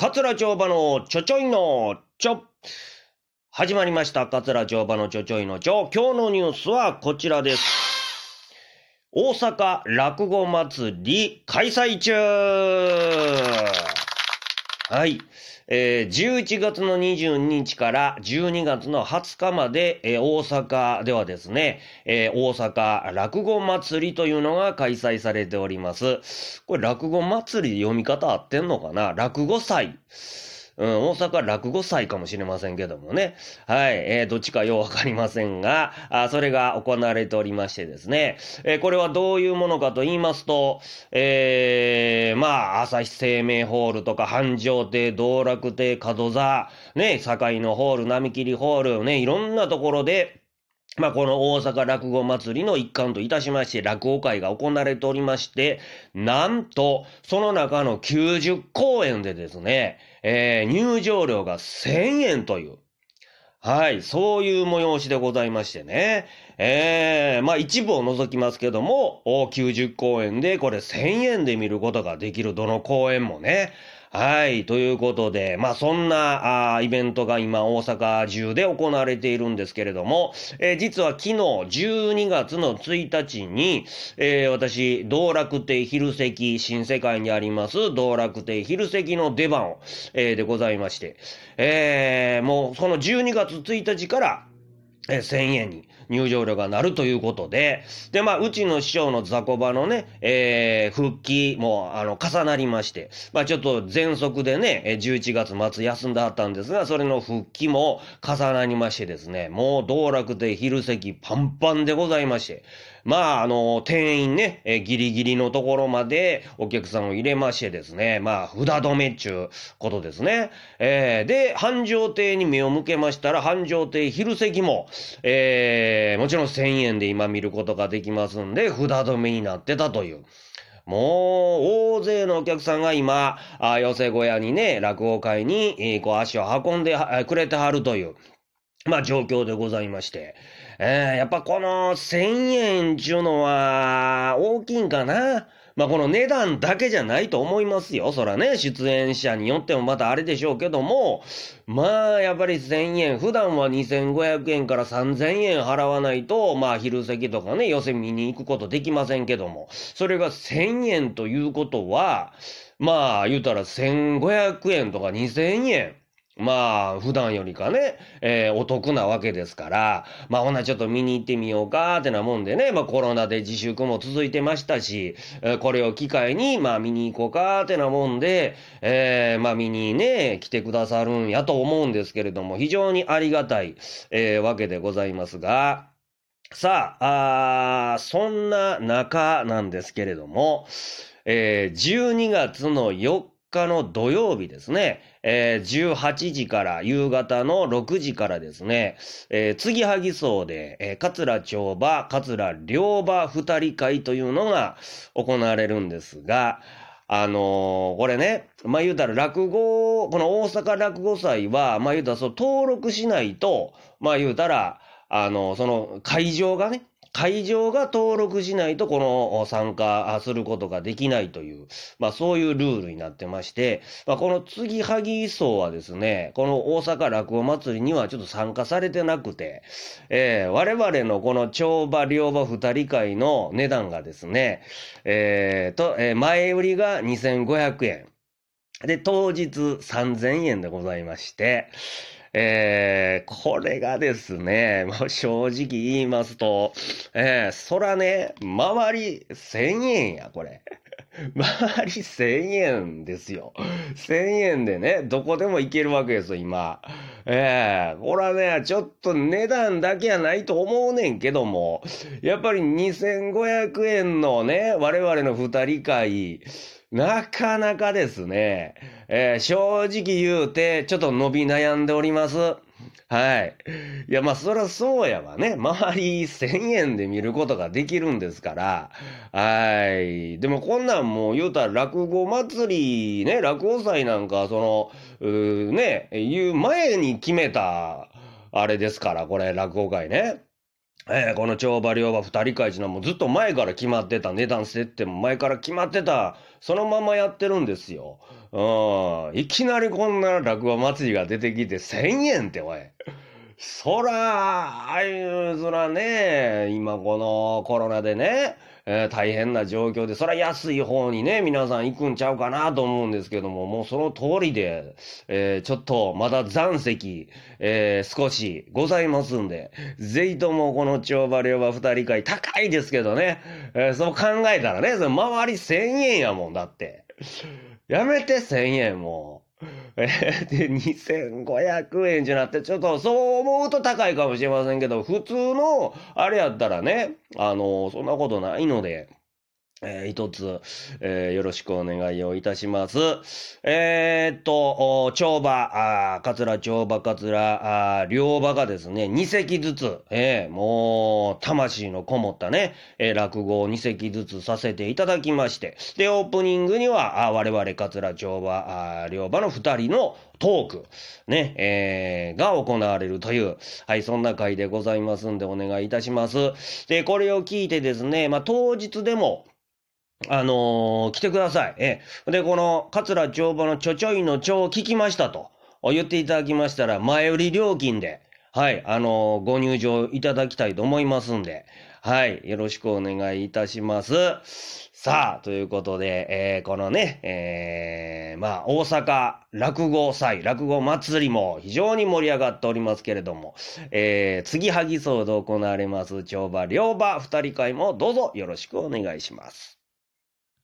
桂町場のちょちょいのちょ。始まりました。桂町場のちょちょいのちょ。今日のニュースはこちらです。大阪落語祭り開催中はい。えー、11月の22日から12月の20日まで、えー、大阪ではですね、えー、大阪落語祭りというのが開催されております。これ落語祭り読み方合ってんのかな？落語祭。うん、大阪落語祭かもしれませんけどもね。はい、えー、どっちかようわかりませんが、あそれが行われておりましてですね、えー、これはどういうものかと言いますと、えー、まあ、朝日生命ホールとか、繁盛亭、道楽亭、門座、ね、堺のホール、並木ホール、ね、いろんなところで、まあ、この大阪落語祭りの一環といたしまして、落語会が行われておりまして、なんと、その中の90公演でですね、えー、入場料が1000円という、はい、そういう催しでございましてね。えー、まあ一部を除きますけども、90公演でこれ1000円で見ることができるどの公演もね。はい。ということで、まあそんなあイベントが今大阪中で行われているんですけれども、えー、実は昨日12月の1日に、えー、私、道楽亭昼席、新世界にあります道楽亭昼席の出番を、えー、でございまして、えー、もうその12月1日から、え、1000円に入場料がなるということで、で、まあ、うちの師匠の雑魚場のね、えー、復帰も、あの、重なりまして、まあ、ちょっと全速でね、11月末休んであったんですが、それの復帰も重なりましてですね、もう道楽で昼席パンパンでございまして、まあ、あの、店員ね、えー、ギリギリのところまでお客さんを入れましてですね、まあ、札止めっちゅうことですね。えー、で、繁盛亭に目を向けましたら、繁盛亭昼席も、えー、もちろん1000円で今見ることができますんで、札止めになってたという。もう、大勢のお客さんが今、あ寄せ小屋にね、落語会に、えー、こう足を運んでくれてはるという、まあ状況でございまして。えー、やっぱこの1000円っちゅうのは大きいんかな？まあこの値段だけじゃないと思いますよ。そらね、出演者によってもまたあれでしょうけども、まあやっぱり1000円、普段は2500円から3000円払わないと、まあ昼席とかね、寄せ見に行くことできませんけども、それが1000円ということは、まあ言うたら1500円とか2000円。まあ、普段よりかね、えー、お得なわけですから、まあ、ほなちょっと見に行ってみようかってなもんでね、まあ、コロナで自粛も続いてましたし、えー、これを機会に、まあ、見に行こうかってなもんで、えー、まあ、見にね、来てくださるんやと思うんですけれども、非常にありがたい、えー、わけでございますが、さあ、あそんな中なんですけれども、えー、12月の4日、日の土曜日ですね、えー、18時から夕方の6時からですね、えー、継ぎはぎ荘で、えー、桂町場、桂両場二人会というのが行われるんですが、あのー、これね、まあ、言うたら落語、この大阪落語祭は、まあ、言うたらそう登録しないと、まあ、言うたら、あのその会場がね、会場が登録しないとこの参加することができないという、まあそういうルールになってまして、まあこの継ぎはぎ層はですね、この大阪落語祭りにはちょっと参加されてなくて、えー、我々のこの帳場両場二人会の値段がですね、えー、と、えー、前売りが2500円。で、当日3000円でございまして、えー、これがですね、もう正直言いますと、えー、そらね、周り1000円や、これ。周り1000円ですよ。1000円でね、どこでも行けるわけですよ、今。ええー、これはね、ちょっと値段だけやないと思うねんけども、やっぱり2500円のね、我々の二人会、なかなかですね、えー、正直言うて、ちょっと伸び悩んでおります。はい。いや、まあ、そりゃそうやわね。周り1000円で見ることができるんですから。はい。でも、こんなんもう言うたら落語祭り、ね、落語祭なんか、その、うね、言う前に決めた、あれですから、これ、落語会ね。えー、この帳場両場二人会っていうのはもうずっと前から決まってた、値段設定も前から決まってた、そのままやってるんですよ。うん。いきなりこんな落語祭りが出てきて1000円って、おい。そら、ああいう、そらね、今このコロナでね、えー、大変な状況で、そら安い方にね、皆さん行くんちゃうかなと思うんですけども、もうその通りで、えー、ちょっとまだ残席、えー、少しございますんで、ぜひともこの帳場両場二人会高いですけどね、えそう考えたらね、その周り千円やもんだって。やめて千円もう。えで、2500円じゃなくて、ちょっとそう思うと高いかもしれませんけど、普通の、あれやったらね、あの、そんなことないので、えー、一つ、えー、よろしくお願いをいたします。えー、っと、帳場、あ桂帳場桂、あ両場がですね、2席ずつ、えー、もう、魂のこもったね、えー、落語を2席ずつさせていただきまして、で、オープニングには、あ我々桂帳場、あ両場の2人のトーク、ね、えー、が行われるという、はい、そんな回でございますんでお願いいたします。で、これを聞いてですね、まあ、当日でも、あのー、来てください。えで、この、桂帳場のちょちょいの帳を聞きましたと言っていただきましたら、前売り料金で、はい、あのー、ご入場いただきたいと思いますんで、はい、よろしくお願いいたします。さあ、ということで、えー、このね、えー、まあ、大阪落語祭、落語祭りも非常に盛り上がっておりますけれども、えー、次はぎそうで行われます、帳場、両場、二人会もどうぞよろしくお願いします。